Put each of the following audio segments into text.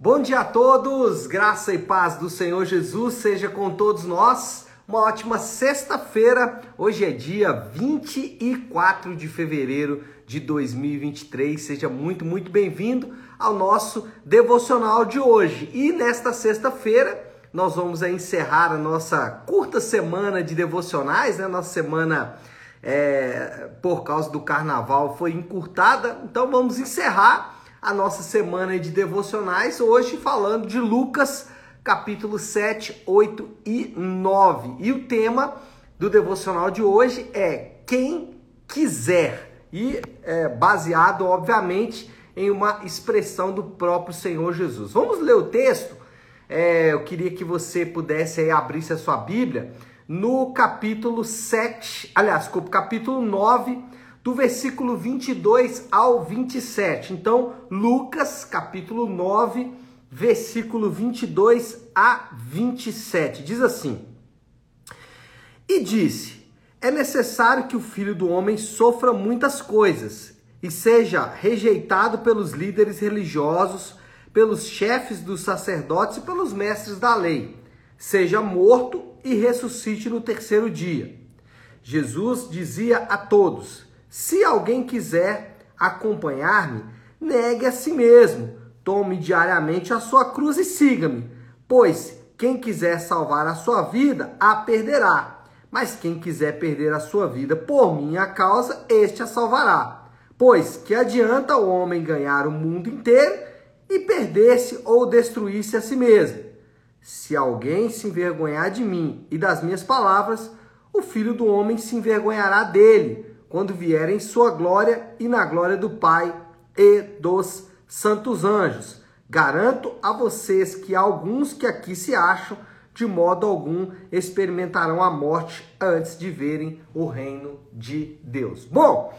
Bom dia a todos, graça e paz do Senhor Jesus seja com todos nós. Uma ótima sexta-feira. Hoje é dia 24 de fevereiro de 2023. Seja muito, muito bem-vindo ao nosso devocional de hoje. E nesta sexta-feira nós vamos encerrar a nossa curta semana de devocionais, né? Nossa semana é, por causa do carnaval foi encurtada, então vamos encerrar a nossa semana de devocionais, hoje falando de Lucas, capítulo 7, 8 e 9. E o tema do devocional de hoje é Quem quiser, e é baseado, obviamente, em uma expressão do próprio Senhor Jesus. Vamos ler o texto? É, eu queria que você pudesse aí, abrir a sua Bíblia no capítulo 7, aliás, capítulo 9 do versículo 22 ao 27. Então, Lucas, capítulo 9, versículo 22 a 27. Diz assim: E disse: É necessário que o filho do homem sofra muitas coisas e seja rejeitado pelos líderes religiosos, pelos chefes dos sacerdotes e pelos mestres da lei, seja morto e ressuscite no terceiro dia. Jesus dizia a todos: se alguém quiser acompanhar-me, negue a si mesmo, tome diariamente a sua cruz e siga-me. Pois quem quiser salvar a sua vida, a perderá. Mas quem quiser perder a sua vida por minha causa, este a salvará. Pois que adianta o homem ganhar o mundo inteiro e perder-se ou destruir-se a si mesmo? Se alguém se envergonhar de mim e das minhas palavras, o filho do homem se envergonhará dele quando vier em sua glória e na glória do Pai e dos santos anjos. Garanto a vocês que alguns que aqui se acham, de modo algum experimentarão a morte antes de verem o reino de Deus. Bom,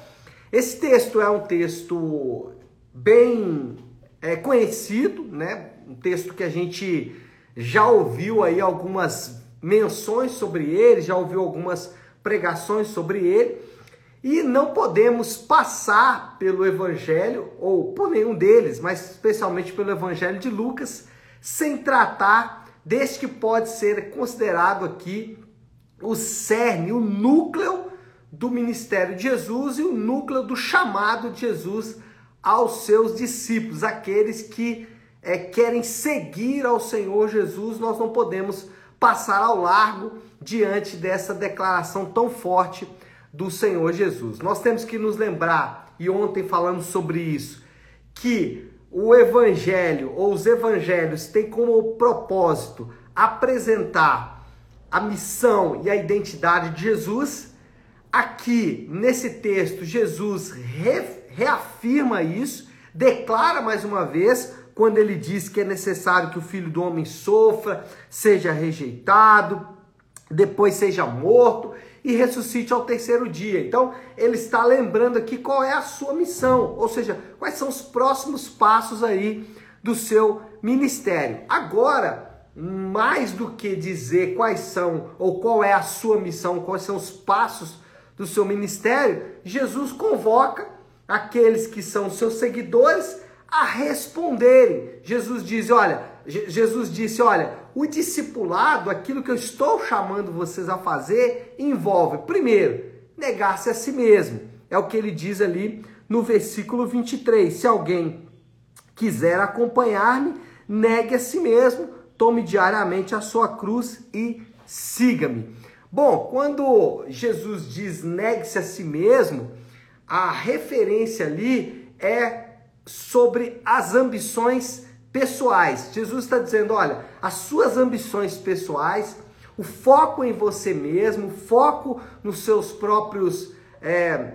esse texto é um texto bem é, conhecido, né? Um texto que a gente já ouviu aí algumas menções sobre ele, já ouviu algumas pregações sobre ele. E não podemos passar pelo Evangelho, ou por nenhum deles, mas especialmente pelo Evangelho de Lucas, sem tratar deste que pode ser considerado aqui o cerne, o núcleo do ministério de Jesus e o núcleo do chamado de Jesus aos seus discípulos, aqueles que é, querem seguir ao Senhor Jesus, nós não podemos passar ao largo diante dessa declaração tão forte do Senhor Jesus. Nós temos que nos lembrar, e ontem falamos sobre isso, que o evangelho ou os evangelhos têm como propósito apresentar a missão e a identidade de Jesus. Aqui, nesse texto, Jesus re, reafirma isso, declara mais uma vez, quando ele diz que é necessário que o filho do homem sofra, seja rejeitado, depois seja morto e ressuscite ao terceiro dia. Então, ele está lembrando aqui qual é a sua missão, ou seja, quais são os próximos passos aí do seu ministério. Agora, mais do que dizer quais são ou qual é a sua missão, quais são os passos do seu ministério, Jesus convoca aqueles que são seus seguidores a responderem. Jesus diz: "Olha, Jesus disse: Olha, o discipulado, aquilo que eu estou chamando vocês a fazer, envolve, primeiro, negar-se a si mesmo. É o que ele diz ali no versículo 23. Se alguém quiser acompanhar-me, negue a si mesmo, tome diariamente a sua cruz e siga-me. Bom, quando Jesus diz negue-se a si mesmo, a referência ali é sobre as ambições pessoais. Jesus está dizendo: olha, as suas ambições pessoais, o foco em você mesmo, o foco nos seus próprios. É,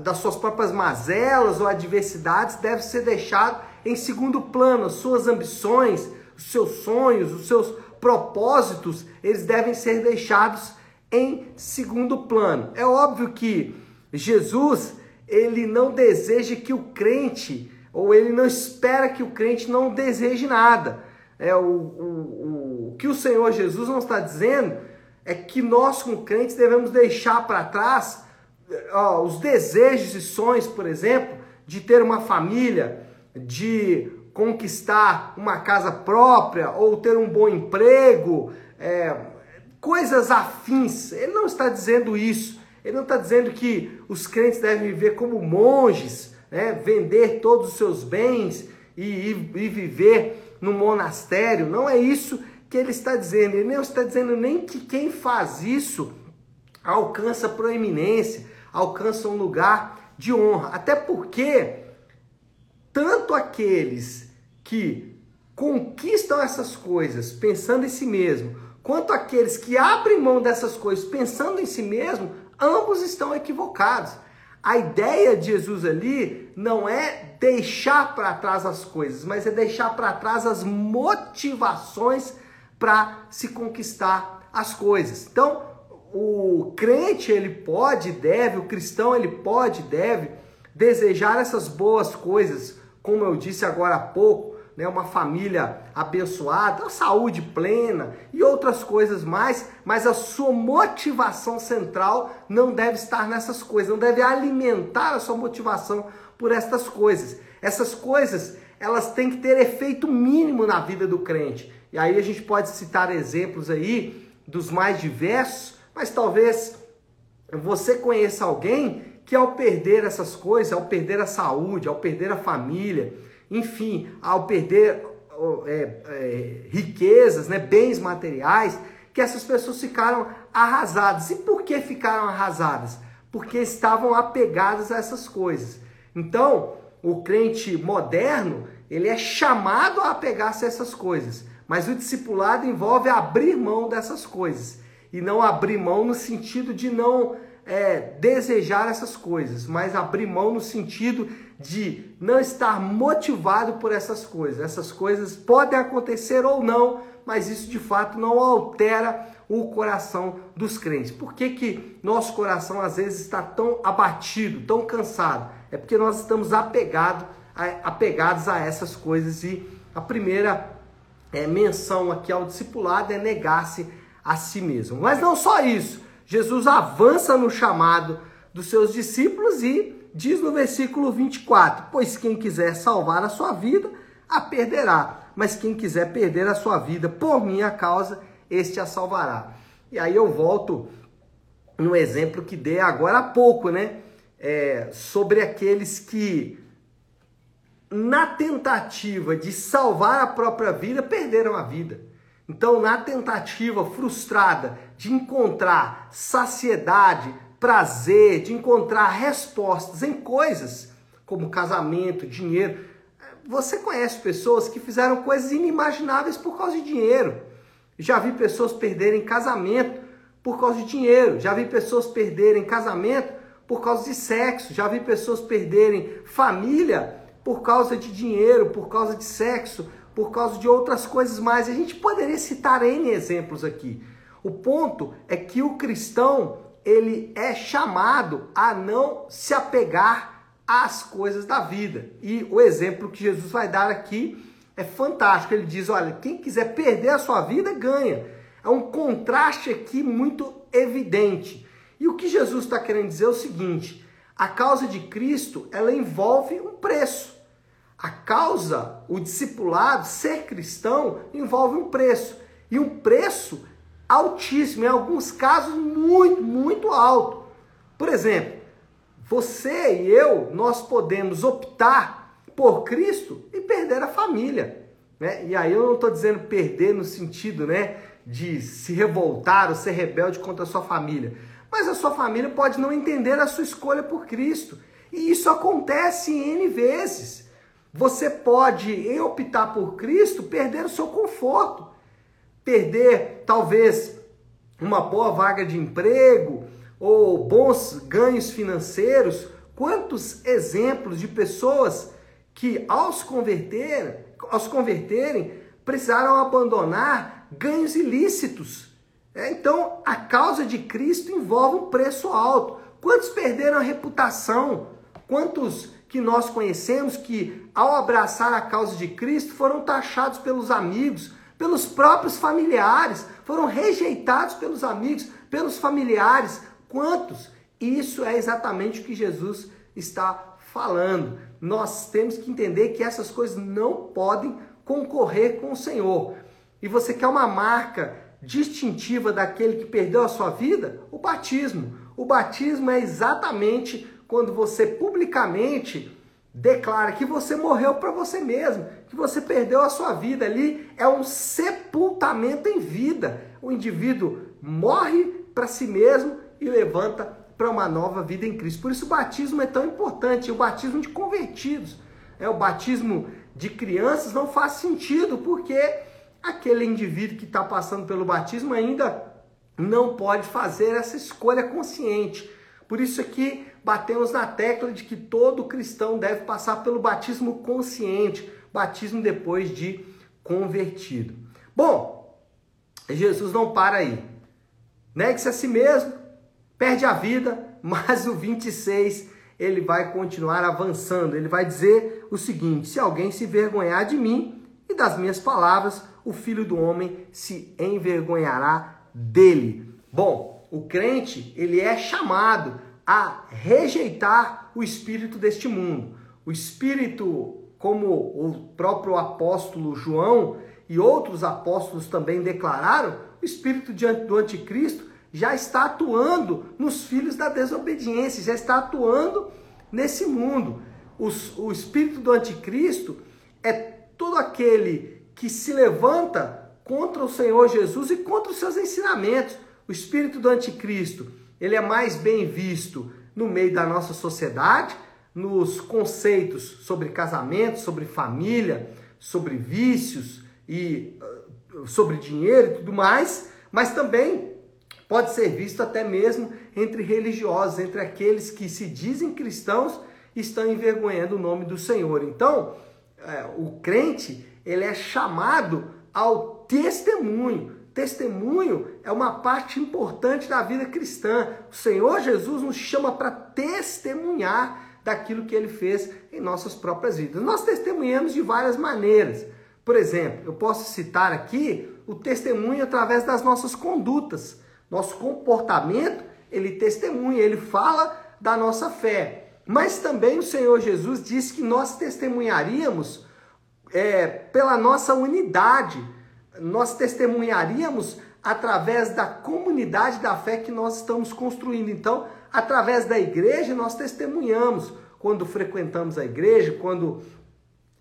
das suas próprias mazelas ou adversidades deve ser deixado em segundo plano. As suas ambições, os seus sonhos, os seus propósitos, eles devem ser deixados em segundo plano. É óbvio que Jesus, ele não deseja que o crente ou ele não espera que o crente não deseje nada. É, o, o, o que o Senhor Jesus não está dizendo é que nós, como crentes, devemos deixar para trás ó, os desejos e sonhos, por exemplo, de ter uma família, de conquistar uma casa própria ou ter um bom emprego, é, coisas afins. Ele não está dizendo isso. Ele não está dizendo que os crentes devem viver como monges, né? vender todos os seus bens e, e, e viver no monastério. Não é isso que ele está dizendo. Ele não está dizendo nem que quem faz isso alcança proeminência, alcança um lugar de honra. Até porque tanto aqueles que conquistam essas coisas pensando em si mesmo, quanto aqueles que abrem mão dessas coisas pensando em si mesmo, ambos estão equivocados. A ideia de Jesus ali não é deixar para trás as coisas, mas é deixar para trás as motivações para se conquistar as coisas. Então, o crente ele pode, deve, o cristão ele pode, deve desejar essas boas coisas, como eu disse agora há pouco, né, uma família abençoada, saúde plena e outras coisas mais, mas a sua motivação central não deve estar nessas coisas, não deve alimentar a sua motivação por estas coisas. Essas coisas, elas têm que ter efeito mínimo na vida do crente. E aí a gente pode citar exemplos aí dos mais diversos, mas talvez você conheça alguém que ao perder essas coisas, ao perder a saúde, ao perder a família, enfim, ao perder é, é, riquezas, né, bens materiais, que essas pessoas ficaram arrasadas. E por que ficaram arrasadas? Porque estavam apegadas a essas coisas. Então, o crente moderno, ele é chamado a apegar-se a essas coisas. Mas o discipulado envolve abrir mão dessas coisas. E não abrir mão no sentido de não é, desejar essas coisas, mas abrir mão no sentido de não estar motivado por essas coisas. Essas coisas podem acontecer ou não, mas isso de fato não altera o coração dos crentes. Por que, que nosso coração às vezes está tão abatido, tão cansado? É porque nós estamos apegado, apegados a essas coisas e a primeira é, menção aqui ao discipulado é negar-se a si mesmo. Mas não só isso, Jesus avança no chamado dos seus discípulos e diz no versículo 24: Pois quem quiser salvar a sua vida, a perderá. Mas quem quiser perder a sua vida por minha causa, este a salvará. E aí eu volto no exemplo que dei agora há pouco, né? É, sobre aqueles que, na tentativa de salvar a própria vida, perderam a vida. Então, na tentativa frustrada de encontrar saciedade, prazer, de encontrar respostas em coisas como casamento, dinheiro. Você conhece pessoas que fizeram coisas inimagináveis por causa de dinheiro. Já vi pessoas perderem casamento por causa de dinheiro. Já vi pessoas perderem casamento por causa de sexo. Já vi pessoas perderem família por causa de dinheiro, por causa de sexo, por causa de outras coisas mais. A gente poderia citar N exemplos aqui. O ponto é que o cristão ele é chamado a não se apegar às coisas da vida. E o exemplo que Jesus vai dar aqui é fantástico. Ele diz: olha, quem quiser perder a sua vida, ganha. É um contraste aqui muito evidente. E o que Jesus está querendo dizer é o seguinte: a causa de Cristo ela envolve um preço. A causa, o discipulado, ser cristão, envolve um preço. E um preço altíssimo, em alguns casos muito, muito alto. Por exemplo, você e eu, nós podemos optar por Cristo e perder a família. Né? E aí eu não estou dizendo perder no sentido né, de se revoltar ou ser rebelde contra a sua família. Mas a sua família pode não entender a sua escolha por Cristo. E isso acontece N vezes. Você pode, em optar por Cristo, perder o seu conforto perder talvez uma boa vaga de emprego ou bons ganhos financeiros. Quantos exemplos de pessoas que ao se converter, ao se converterem, precisaram abandonar ganhos ilícitos. É, então, a causa de Cristo envolve um preço alto. Quantos perderam a reputação? Quantos que nós conhecemos que, ao abraçar a causa de Cristo, foram taxados pelos amigos, pelos próprios familiares, foram rejeitados pelos amigos, pelos familiares. Quantos? Isso é exatamente o que Jesus está falando. Nós temos que entender que essas coisas não podem concorrer com o Senhor. E você quer uma marca distintiva daquele que perdeu a sua vida? O batismo. O batismo é exatamente quando você publicamente declara que você morreu para você mesmo, que você perdeu a sua vida ali, é um sepultamento em vida. O indivíduo morre para si mesmo e levanta para uma nova vida em Cristo. Por isso o batismo é tão importante, o batismo de convertidos. É o batismo de crianças não faz sentido, porque aquele indivíduo que está passando pelo batismo ainda não pode fazer essa escolha consciente. Por isso aqui batemos na tecla de que todo cristão deve passar pelo batismo consciente, batismo depois de convertido. Bom, Jesus não para aí. Negue-se a si mesmo, perde a vida, mas o 26 ele vai continuar avançando. Ele vai dizer o seguinte: se alguém se envergonhar de mim e das minhas palavras, o filho do homem se envergonhará dele. Bom, o crente, ele é chamado a rejeitar o espírito deste mundo. O espírito, como o próprio apóstolo João e outros apóstolos também declararam, o espírito do anticristo já está atuando nos filhos da desobediência, já está atuando nesse mundo. o espírito do anticristo é todo aquele que se levanta contra o Senhor Jesus e contra os seus ensinamentos. O espírito do anticristo, ele é mais bem visto no meio da nossa sociedade, nos conceitos sobre casamento, sobre família, sobre vícios e uh, sobre dinheiro e tudo mais, mas também pode ser visto até mesmo entre religiosos, entre aqueles que se dizem cristãos e estão envergonhando o nome do Senhor. Então, é, o crente ele é chamado ao testemunho. Testemunho é uma parte importante da vida cristã. O Senhor Jesus nos chama para testemunhar daquilo que ele fez em nossas próprias vidas. Nós testemunhamos de várias maneiras. Por exemplo, eu posso citar aqui o testemunho através das nossas condutas. Nosso comportamento, ele testemunha, ele fala da nossa fé. Mas também o Senhor Jesus disse que nós testemunharíamos é, pela nossa unidade, nós testemunharíamos através da comunidade da fé que nós estamos construindo. Então, através da igreja, nós testemunhamos quando frequentamos a igreja, quando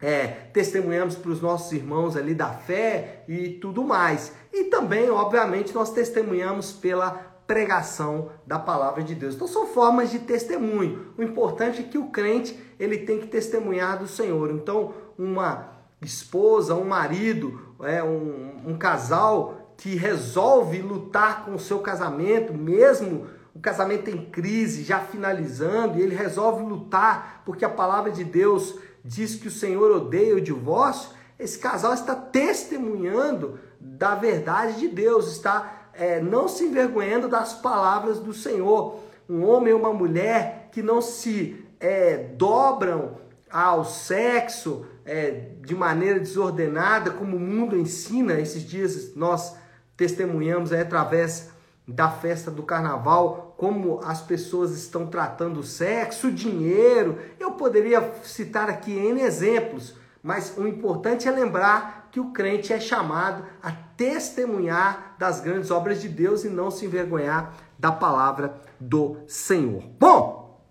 é, testemunhamos para os nossos irmãos ali da fé e tudo mais. E também, obviamente, nós testemunhamos pela pregação da palavra de Deus. Então são formas de testemunho. O importante é que o crente ele tem que testemunhar do Senhor. Então uma esposa, um marido, é, um, um casal que resolve lutar com o seu casamento, mesmo o casamento em crise, já finalizando, e ele resolve lutar porque a palavra de Deus diz que o Senhor odeia o divórcio, esse casal está testemunhando da verdade de Deus, está é, não se envergonhando das palavras do Senhor. Um homem e uma mulher que não se é, dobram ao sexo, é, de maneira desordenada, como o mundo ensina. Esses dias nós testemunhamos aí, através da festa do carnaval, como as pessoas estão tratando o sexo, o dinheiro. Eu poderia citar aqui N exemplos, mas o importante é lembrar que o crente é chamado a testemunhar das grandes obras de Deus e não se envergonhar da palavra do Senhor. Bom,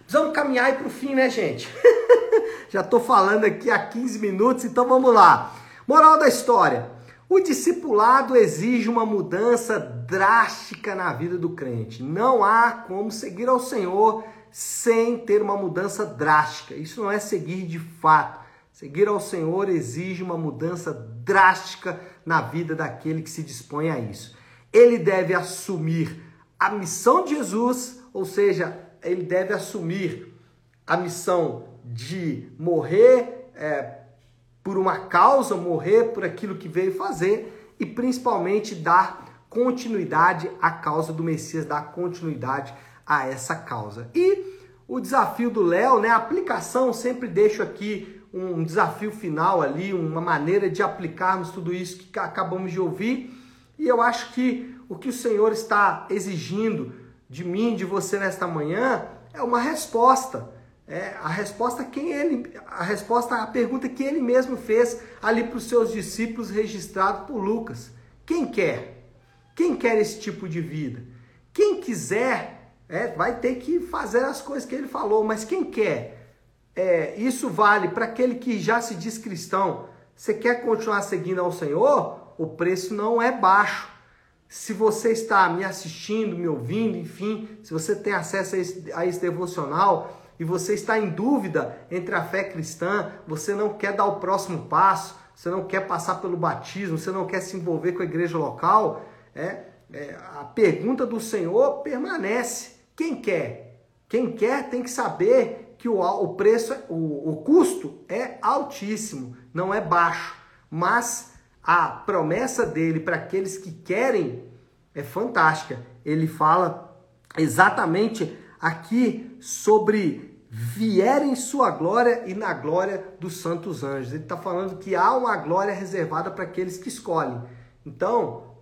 precisamos caminhar para o fim, né, gente? Já estou falando aqui há 15 minutos, então vamos lá. Moral da história: o discipulado exige uma mudança drástica na vida do crente. Não há como seguir ao Senhor sem ter uma mudança drástica. Isso não é seguir de fato. Seguir ao Senhor exige uma mudança drástica na vida daquele que se dispõe a isso. Ele deve assumir a missão de Jesus, ou seja, ele deve assumir a missão de morrer é, por uma causa, morrer por aquilo que veio fazer e principalmente dar continuidade à causa do Messias, dar continuidade a essa causa. E o desafio do Léo, né, a aplicação, sempre deixo aqui um desafio final ali, uma maneira de aplicarmos tudo isso que acabamos de ouvir. E eu acho que o que o Senhor está exigindo de mim, de você nesta manhã, é uma resposta é, a resposta quem ele, a resposta à pergunta que ele mesmo fez ali para os seus discípulos, registrado por Lucas. Quem quer? Quem quer esse tipo de vida? Quem quiser, é, vai ter que fazer as coisas que ele falou, mas quem quer? É, isso vale para aquele que já se diz cristão. Você quer continuar seguindo ao Senhor? O preço não é baixo. Se você está me assistindo, me ouvindo, enfim, se você tem acesso a esse, a esse devocional, e você está em dúvida entre a fé cristã, você não quer dar o próximo passo, você não quer passar pelo batismo, você não quer se envolver com a igreja local, é, é a pergunta do Senhor permanece. Quem quer? Quem quer tem que saber que o, o preço, o, o custo é altíssimo, não é baixo, mas a promessa dele para aqueles que querem é fantástica. Ele fala exatamente aqui sobre vier em sua glória e na glória dos santos anjos. Ele está falando que há uma glória reservada para aqueles que escolhem. Então,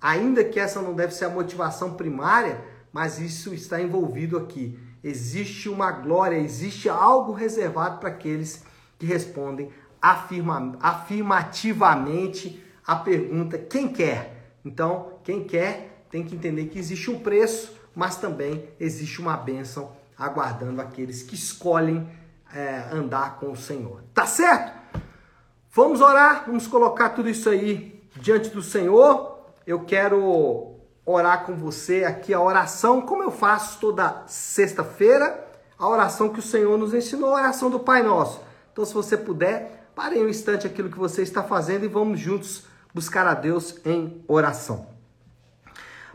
ainda que essa não deve ser a motivação primária, mas isso está envolvido aqui. Existe uma glória, existe algo reservado para aqueles que respondem afirma, afirmativamente a pergunta quem quer. Então, quem quer tem que entender que existe um preço, mas também existe uma bênção aguardando aqueles que escolhem é, andar com o Senhor. Tá certo? Vamos orar, vamos colocar tudo isso aí diante do Senhor. Eu quero orar com você aqui a oração, como eu faço toda sexta-feira, a oração que o Senhor nos ensinou, a oração do Pai Nosso. Então, se você puder, pare um instante aquilo que você está fazendo e vamos juntos buscar a Deus em oração.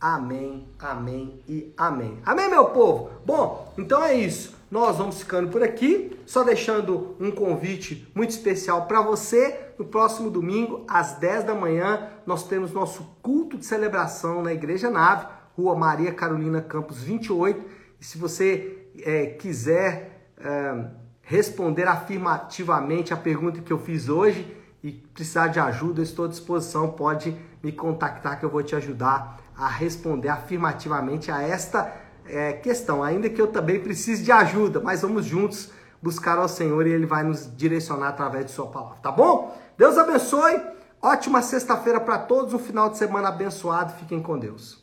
Amém, amém e amém. Amém, meu povo? Bom, então é isso. Nós vamos ficando por aqui, só deixando um convite muito especial para você. No próximo domingo, às 10 da manhã, nós temos nosso culto de celebração na Igreja Nave, Rua Maria Carolina Campos 28. E se você é, quiser é, responder afirmativamente a pergunta que eu fiz hoje e precisar de ajuda, estou à disposição. Pode me contactar que eu vou te ajudar a responder afirmativamente a esta é, questão, ainda que eu também precise de ajuda, mas vamos juntos buscar ao Senhor e Ele vai nos direcionar através de Sua palavra, tá bom? Deus abençoe, ótima sexta-feira para todos, um final de semana abençoado, fiquem com Deus.